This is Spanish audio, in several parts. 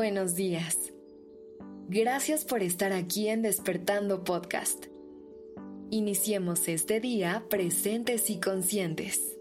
buenos días. Gracias por estar aquí en Despertando Podcast. Iniciemos este día presentes y conscientes.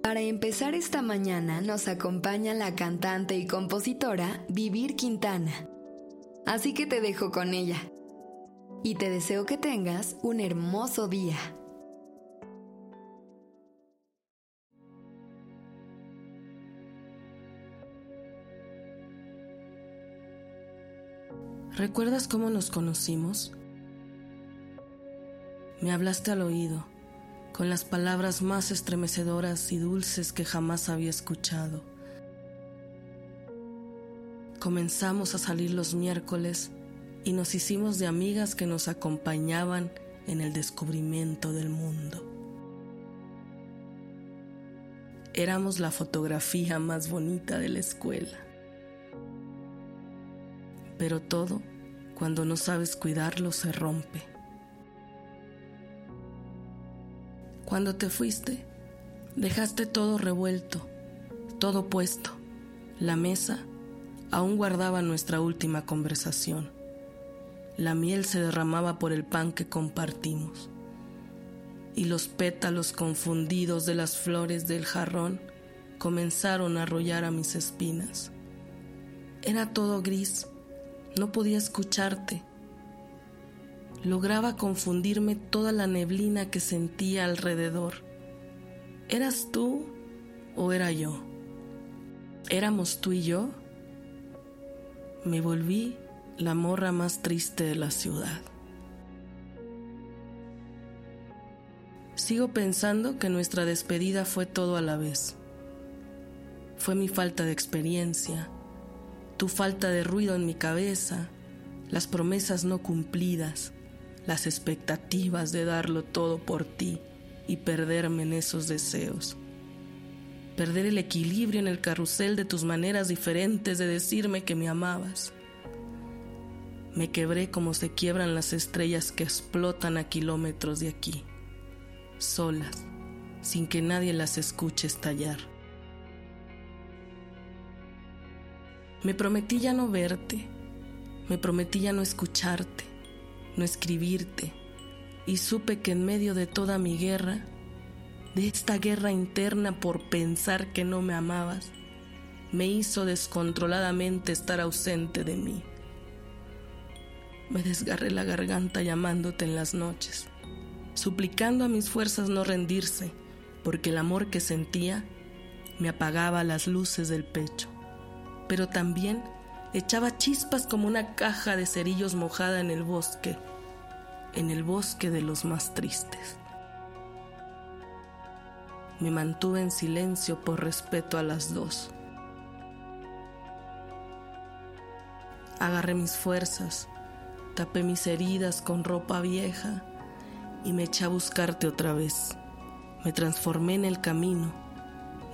Para empezar esta mañana nos acompaña la cantante y compositora Vivir Quintana. Así que te dejo con ella. Y te deseo que tengas un hermoso día. ¿Recuerdas cómo nos conocimos? Me hablaste al oído, con las palabras más estremecedoras y dulces que jamás había escuchado. Comenzamos a salir los miércoles y nos hicimos de amigas que nos acompañaban en el descubrimiento del mundo. Éramos la fotografía más bonita de la escuela pero todo, cuando no sabes cuidarlo, se rompe. Cuando te fuiste, dejaste todo revuelto, todo puesto. La mesa aún guardaba nuestra última conversación. La miel se derramaba por el pan que compartimos. Y los pétalos confundidos de las flores del jarrón comenzaron a arrollar a mis espinas. Era todo gris no podía escucharte. Lograba confundirme toda la neblina que sentía alrededor. ¿Eras tú o era yo? ¿Éramos tú y yo? Me volví la morra más triste de la ciudad. Sigo pensando que nuestra despedida fue todo a la vez. Fue mi falta de experiencia, tu falta de ruido en mi cabeza, las promesas no cumplidas, las expectativas de darlo todo por ti y perderme en esos deseos. Perder el equilibrio en el carrusel de tus maneras diferentes de decirme que me amabas. Me quebré como se quiebran las estrellas que explotan a kilómetros de aquí, solas, sin que nadie las escuche estallar. Me prometí ya no verte, me prometí ya no escucharte, no escribirte, y supe que en medio de toda mi guerra, de esta guerra interna por pensar que no me amabas, me hizo descontroladamente estar ausente de mí. Me desgarré la garganta llamándote en las noches, suplicando a mis fuerzas no rendirse, porque el amor que sentía me apagaba las luces del pecho pero también echaba chispas como una caja de cerillos mojada en el bosque, en el bosque de los más tristes. Me mantuve en silencio por respeto a las dos. Agarré mis fuerzas, tapé mis heridas con ropa vieja y me eché a buscarte otra vez. Me transformé en el camino.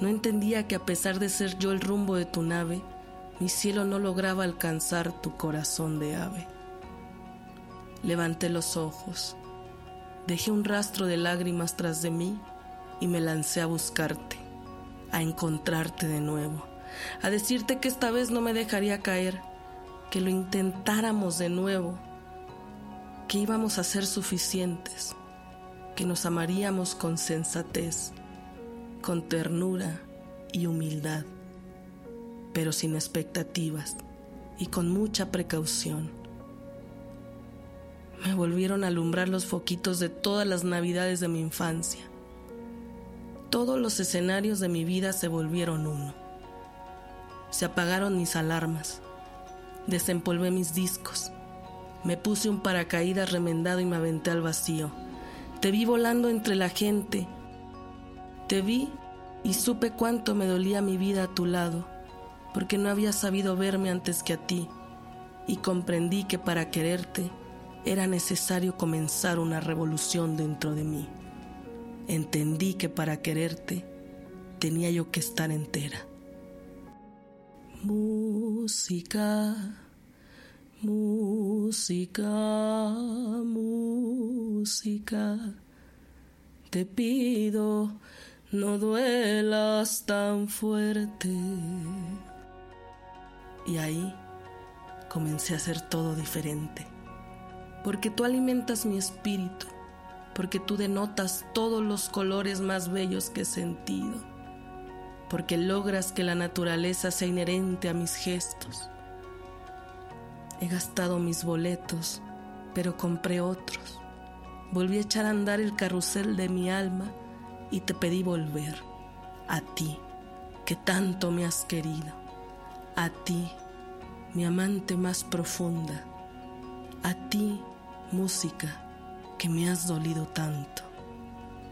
No entendía que a pesar de ser yo el rumbo de tu nave, mi cielo no lograba alcanzar tu corazón de ave. Levanté los ojos, dejé un rastro de lágrimas tras de mí y me lancé a buscarte, a encontrarte de nuevo, a decirte que esta vez no me dejaría caer, que lo intentáramos de nuevo, que íbamos a ser suficientes, que nos amaríamos con sensatez, con ternura y humildad pero sin expectativas y con mucha precaución. Me volvieron a alumbrar los foquitos de todas las navidades de mi infancia. Todos los escenarios de mi vida se volvieron uno. Se apagaron mis alarmas. Desempolvé mis discos. Me puse un paracaídas remendado y me aventé al vacío. Te vi volando entre la gente. Te vi y supe cuánto me dolía mi vida a tu lado porque no había sabido verme antes que a ti, y comprendí que para quererte era necesario comenzar una revolución dentro de mí. Entendí que para quererte tenía yo que estar entera. Música, música, música. Te pido no duelas tan fuerte. Y ahí comencé a hacer todo diferente, porque tú alimentas mi espíritu, porque tú denotas todos los colores más bellos que he sentido, porque logras que la naturaleza sea inherente a mis gestos. He gastado mis boletos, pero compré otros. Volví a echar a andar el carrusel de mi alma y te pedí volver a ti, que tanto me has querido, a ti, mi amante más profunda, a ti, música, que me has dolido tanto,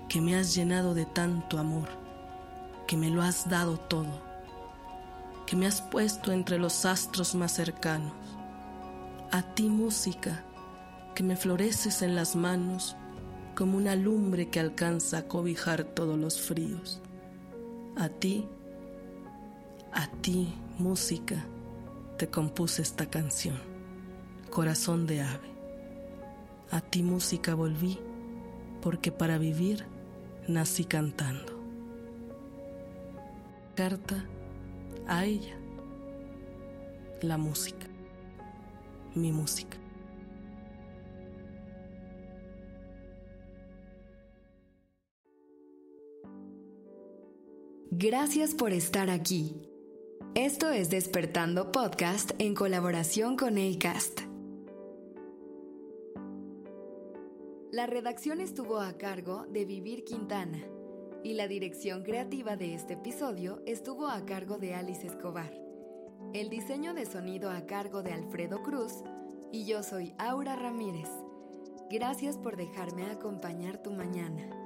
que me has llenado de tanto amor, que me lo has dado todo, que me has puesto entre los astros más cercanos, a ti, música, que me floreces en las manos, como una lumbre que alcanza a cobijar todos los fríos. A ti, a ti, música, te compuse esta canción, corazón de ave. A ti, música, volví, porque para vivir nací cantando. Carta a ella, la música, mi música. Gracias por estar aquí. Esto es Despertando Podcast en colaboración con ACAST. La redacción estuvo a cargo de Vivir Quintana y la dirección creativa de este episodio estuvo a cargo de Alice Escobar. El diseño de sonido a cargo de Alfredo Cruz y yo soy Aura Ramírez. Gracias por dejarme acompañar tu mañana.